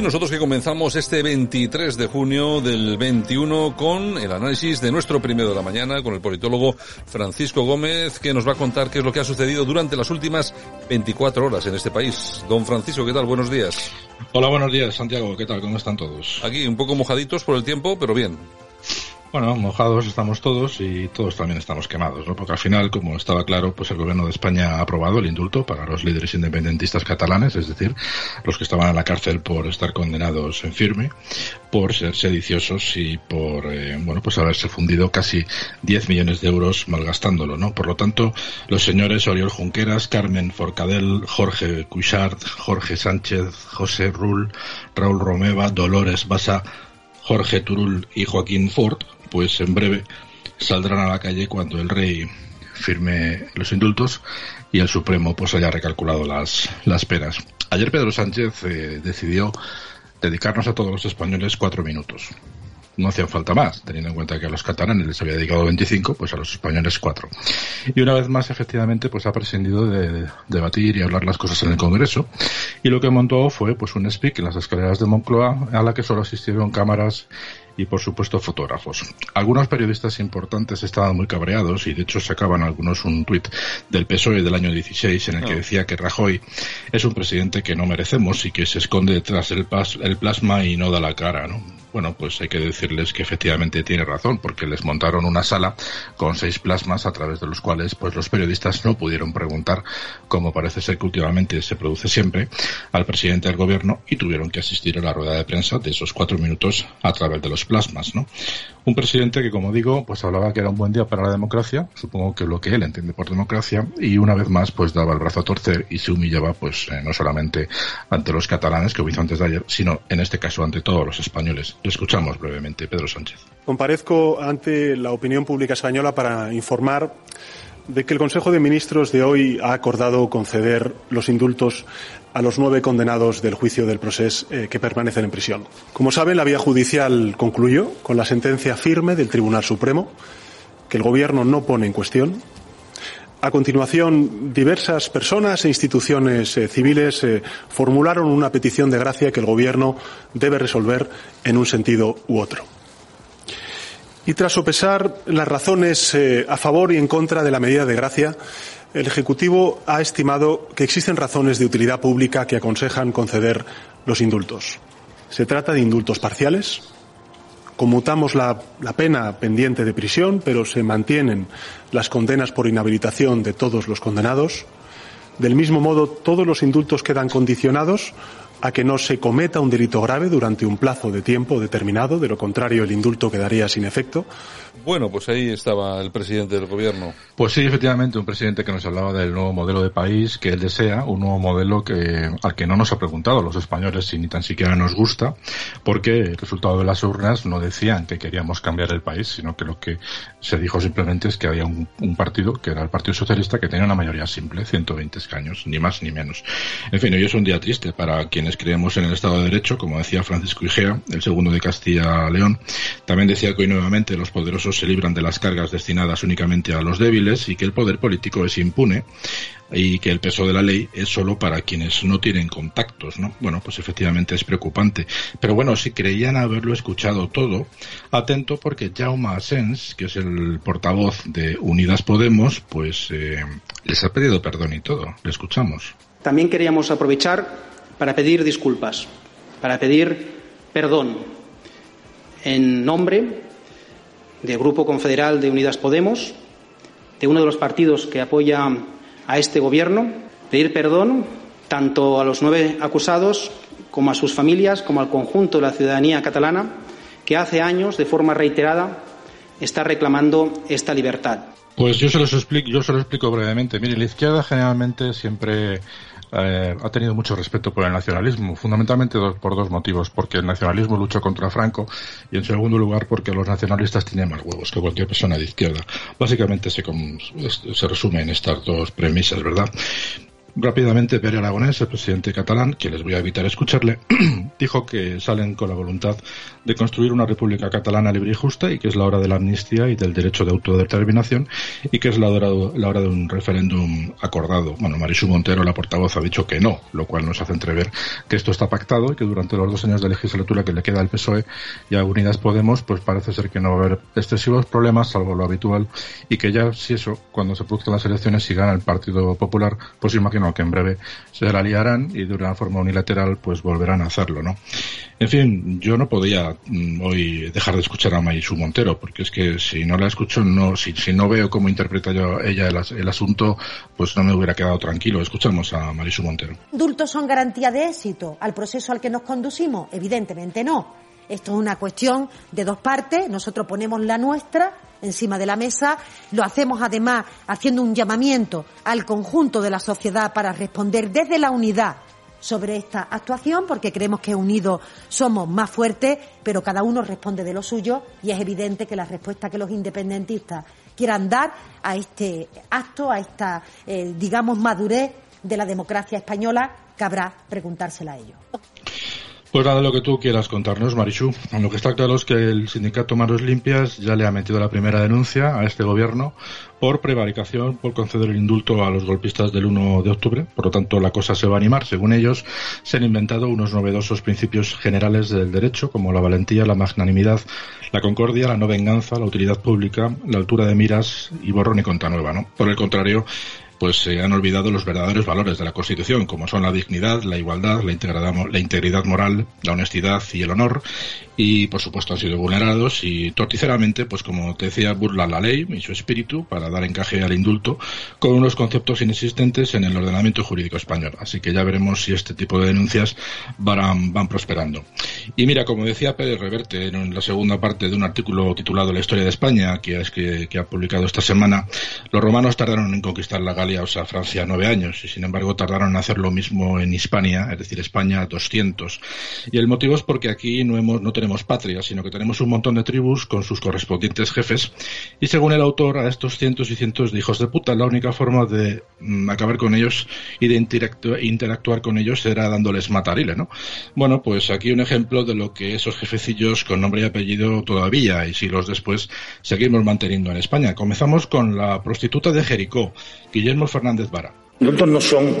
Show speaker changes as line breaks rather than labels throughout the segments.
Y nosotros que comenzamos este 23 de junio del 21 con el análisis de nuestro primero de la mañana con el politólogo Francisco Gómez que nos va a contar qué es lo que ha sucedido durante las últimas 24 horas en este país. Don Francisco, ¿qué tal? Buenos días.
Hola, buenos días, Santiago. ¿Qué tal? ¿Cómo están todos?
Aquí un poco mojaditos por el tiempo, pero bien.
Bueno, mojados estamos todos y todos también estamos quemados, ¿no? Porque al final, como estaba claro, pues el gobierno de España ha aprobado el indulto para los líderes independentistas catalanes, es decir, los que estaban en la cárcel por estar condenados en firme, por ser sediciosos y por, eh, bueno, pues haberse fundido casi 10 millones de euros malgastándolo, ¿no? Por lo tanto, los señores Oriol Junqueras, Carmen Forcadell, Jorge Cuixart, Jorge Sánchez, José Rull, Raúl Romeva, Dolores Basa, Jorge Turul y Joaquín Ford, pues en breve saldrán a la calle cuando el rey firme los indultos y el Supremo pues haya recalculado las, las penas. Ayer Pedro Sánchez eh, decidió dedicarnos a todos los españoles cuatro minutos. No hacían falta más, teniendo en cuenta que a los catalanes les había dedicado 25, pues a los españoles cuatro. Y una vez más, efectivamente, pues ha prescindido de debatir y hablar las cosas en el Congreso. Y lo que montó fue pues un speak en las escaleras de Moncloa a la que solo asistieron cámaras y por supuesto fotógrafos. Algunos periodistas importantes estaban muy cabreados y de hecho sacaban algunos un tuit del PSOE del año 16 en el que decía que Rajoy es un presidente que no merecemos y que se esconde detrás del el plasma y no da la cara, ¿no? Bueno, pues hay que decirles que efectivamente tiene razón, porque les montaron una sala con seis plasmas a través de los cuales pues los periodistas no pudieron preguntar, como parece ser que últimamente se produce siempre, al presidente del gobierno y tuvieron que asistir a la rueda de prensa de esos cuatro minutos a través de los plasmas, ¿no? Un presidente que, como digo, pues hablaba que era un buen día para la democracia, supongo que lo que él entiende por democracia, y una vez más pues daba el brazo a torcer y se humillaba pues eh, no solamente ante los catalanes, que lo hizo antes de ayer, sino en este caso ante todos los españoles. Lo escuchamos brevemente. Pedro Sánchez.
Comparezco ante la opinión pública española para informar de que el Consejo de Ministros de hoy ha acordado conceder los indultos a los nueve condenados del juicio del proceso eh, que permanecen en prisión. Como saben, la vía judicial concluyó con la sentencia firme del Tribunal Supremo, que el Gobierno no pone en cuestión. A continuación, diversas personas e instituciones eh, civiles eh, formularon una petición de gracia que el Gobierno debe resolver en un sentido u otro. Y tras sopesar las razones a favor y en contra de la medida de gracia, el Ejecutivo ha estimado que existen razones de utilidad pública que aconsejan conceder los indultos. Se trata de indultos parciales. Conmutamos la, la, pena pendiente de prisión, pero se mantienen las condenas por inhabilitación de todos los condenados. Del mismo modo, todos los indultos quedan condicionados a que no se cometa un delito grave durante un plazo de tiempo determinado, de lo contrario el indulto quedaría sin efecto.
Bueno, pues ahí estaba el presidente del gobierno.
Pues sí, efectivamente, un presidente que nos hablaba del nuevo modelo de país que él desea, un nuevo modelo que al que no nos ha preguntado los españoles si ni tan siquiera nos gusta, porque el resultado de las urnas no decían que queríamos cambiar el país, sino que lo que se dijo simplemente es que había un, un partido, que era el Partido Socialista, que tenía una mayoría simple, 120 escaños, ni más ni menos. En fin, hoy es un día triste para quienes creemos en el Estado de Derecho, como decía Francisco Igea, el segundo de Castilla-León. También decía que hoy nuevamente los poderosos se libran de las cargas destinadas únicamente a los débiles y que el poder político es impune y que el peso de la ley es solo para quienes no tienen contactos, ¿no? Bueno, pues efectivamente es preocupante. Pero bueno, si creían haberlo escuchado todo, atento porque Jaume Asens, que es el portavoz de Unidas Podemos, pues eh, les ha pedido perdón y todo. Le escuchamos.
También queríamos aprovechar para pedir disculpas, para pedir perdón en nombre del Grupo Confederal de Unidas Podemos, de uno de los partidos que apoya a este Gobierno, pedir perdón tanto a los nueve acusados como a sus familias, como al conjunto de la ciudadanía catalana, que hace años, de forma reiterada, está reclamando esta libertad.
Pues yo se los explico, yo se lo explico brevemente. Mire, la izquierda generalmente siempre eh, ha tenido mucho respeto por el nacionalismo, fundamentalmente por dos motivos. Porque el nacionalismo luchó contra Franco y, en segundo lugar, porque los nacionalistas tienen más huevos que cualquier persona de izquierda. Básicamente se, se resume en estas dos premisas, ¿verdad? Rápidamente, Pere Aragonés, el presidente catalán, que les voy a evitar escucharle, dijo que salen con la voluntad de construir una república catalana libre y justa y que es la hora de la amnistía y del derecho de autodeterminación y que es la hora, la hora de un referéndum acordado. Bueno, Marisu Montero, la portavoz, ha dicho que no, lo cual nos hace entrever que esto está pactado y que durante los dos años de legislatura que le queda al PSOE y a Unidas Podemos, pues parece ser que no va a haber excesivos problemas, salvo lo habitual, y que ya, si eso, cuando se produzcan las elecciones, si gana el Partido Popular, pues imagino que en breve se la liarán y de una forma unilateral pues volverán a hacerlo, ¿no? En fin, yo no podía mm, hoy dejar de escuchar a Marisu Montero, porque es que si no la escucho, no, si, si no veo cómo interpreta yo ella el, asunto, pues no me hubiera quedado tranquilo. Escuchamos a Marisu Montero.
¿Dultos son garantía de éxito al proceso al que nos conducimos? Evidentemente no. Esto es una cuestión de dos partes. Nosotros ponemos la nuestra encima de la mesa. Lo hacemos además haciendo un llamamiento al conjunto de la sociedad para responder desde la unidad sobre esta actuación porque creemos que unidos somos más fuertes, pero cada uno responde de lo suyo y es evidente que la respuesta que los independentistas quieran dar a este acto, a esta, eh, digamos, madurez de la democracia española, cabrá preguntársela a ellos.
Pues nada, lo que tú quieras contarnos, Marichu. Lo que está claro es que el sindicato Manos Limpias ya le ha metido la primera denuncia a este gobierno por prevaricación, por conceder el indulto a los golpistas del 1 de octubre. Por lo tanto, la cosa se va a animar. Según ellos, se han inventado unos novedosos principios generales del derecho, como la valentía, la magnanimidad, la concordia, la no venganza, la utilidad pública, la altura de miras y borrón y conta nueva, ¿no? Por el contrario, pues se han olvidado los verdaderos valores de la Constitución, como son la dignidad, la igualdad, la integridad, la integridad moral, la honestidad y el honor, y por supuesto han sido vulnerados y torticeramente, pues como te decía, burlan la ley y su espíritu para dar encaje al indulto con unos conceptos inexistentes en el ordenamiento jurídico español. Así que ya veremos si este tipo de denuncias van, van prosperando. Y mira, como decía Pérez Reverte en la segunda parte de un artículo titulado La historia de España, que, es que, que ha publicado esta semana, los romanos tardaron en conquistar la o sea, Francia, nueve años, y sin embargo tardaron en hacer lo mismo en Hispania, es decir, España, 200. Y el motivo es porque aquí no, hemos, no tenemos patria, sino que tenemos un montón de tribus con sus correspondientes jefes. Y según el autor, a estos cientos y cientos de hijos de puta, la única forma de mm, acabar con ellos y de interactuar con ellos será dándoles matarile, ¿no? Bueno, pues aquí un ejemplo de lo que esos jefecillos con nombre y apellido todavía y siglos después seguimos manteniendo en España. Comenzamos con la prostituta de Jericó, Guillermo Fernández Vara.
Nosotros no son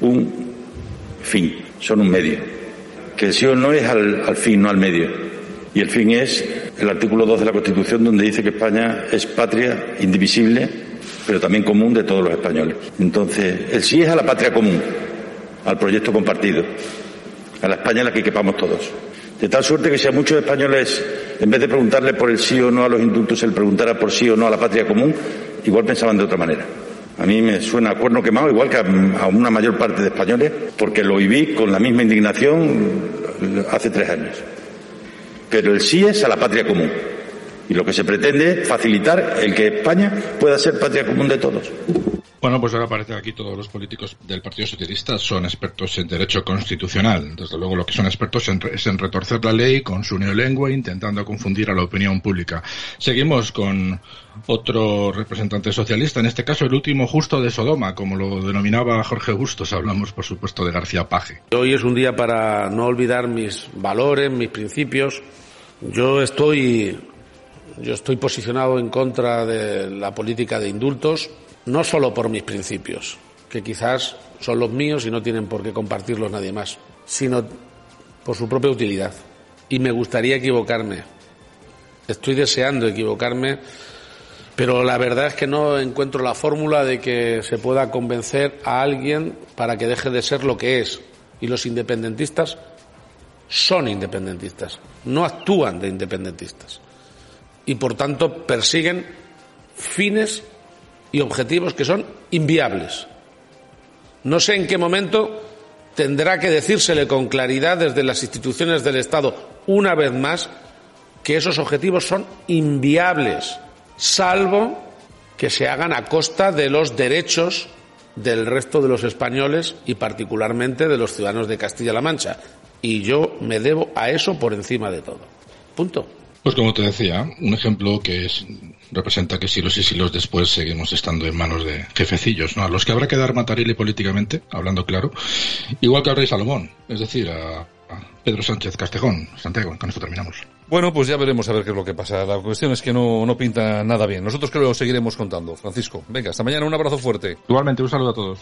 un fin, son un medio que el sí o no es al, fin, no al medio. Y el fin es el artículo 2 de la Constitución, donde dice que España es patria indivisible, pero también común de todos los españoles. Entonces, el sí es a la patria común, al proyecto compartido, a la España en la que quepamos todos. De tal suerte que si a muchos españoles, en vez de preguntarle por el sí o no a los indultos, el preguntara por sí o no a la patria común, igual pensaban de otra manera. A mí me suena a cuerno quemado, igual que a, una mayor parte de españoles, porque lo viví con la misma indignación hace tres años. Pero el sí es a la patria común. Y lo que se pretende es facilitar el que España pueda ser patria común de todos.
Bueno, pues ahora parece que aquí todos los políticos del Partido Socialista son expertos en derecho constitucional. Desde luego lo que son expertos es en retorcer la ley con su neolengua intentando confundir a la opinión pública. Seguimos con otro representante socialista, en este caso el último justo de Sodoma, como lo denominaba Jorge Bustos. Hablamos, por supuesto, de García Paje.
Hoy es un día para no olvidar mis valores, mis principios. Yo estoy, yo estoy posicionado en contra de la política de indultos no solo por mis principios, que quizás son los míos y no tienen por qué compartirlos nadie más, sino por su propia utilidad. Y me gustaría equivocarme. Estoy deseando equivocarme, pero la verdad es que no encuentro la fórmula de que se pueda convencer a alguien para que deje de ser lo que es. Y los independentistas son independentistas, no actúan de independentistas. Y por tanto persiguen fines y objetivos que son inviables. No sé en qué momento tendrá que decírsele con claridad desde las instituciones del Estado, una vez más, que esos objetivos son inviables, salvo que se hagan a costa de los derechos del resto de los españoles y particularmente de los ciudadanos de Castilla-La Mancha. Y yo me debo a eso por encima de todo. Punto.
Pues como te decía, un ejemplo que es, representa que siglos y siglos después seguimos estando en manos de jefecillos, ¿no? A los que habrá que dar matarile políticamente, hablando claro, igual que al rey Salomón, es decir, a, a Pedro Sánchez Castejón. Santiago, con esto terminamos.
Bueno, pues ya veremos a ver qué es lo que pasa. La cuestión es que no, no pinta nada bien. Nosotros creo que lo seguiremos contando. Francisco, venga, hasta mañana, un abrazo fuerte.
Igualmente, un saludo a todos.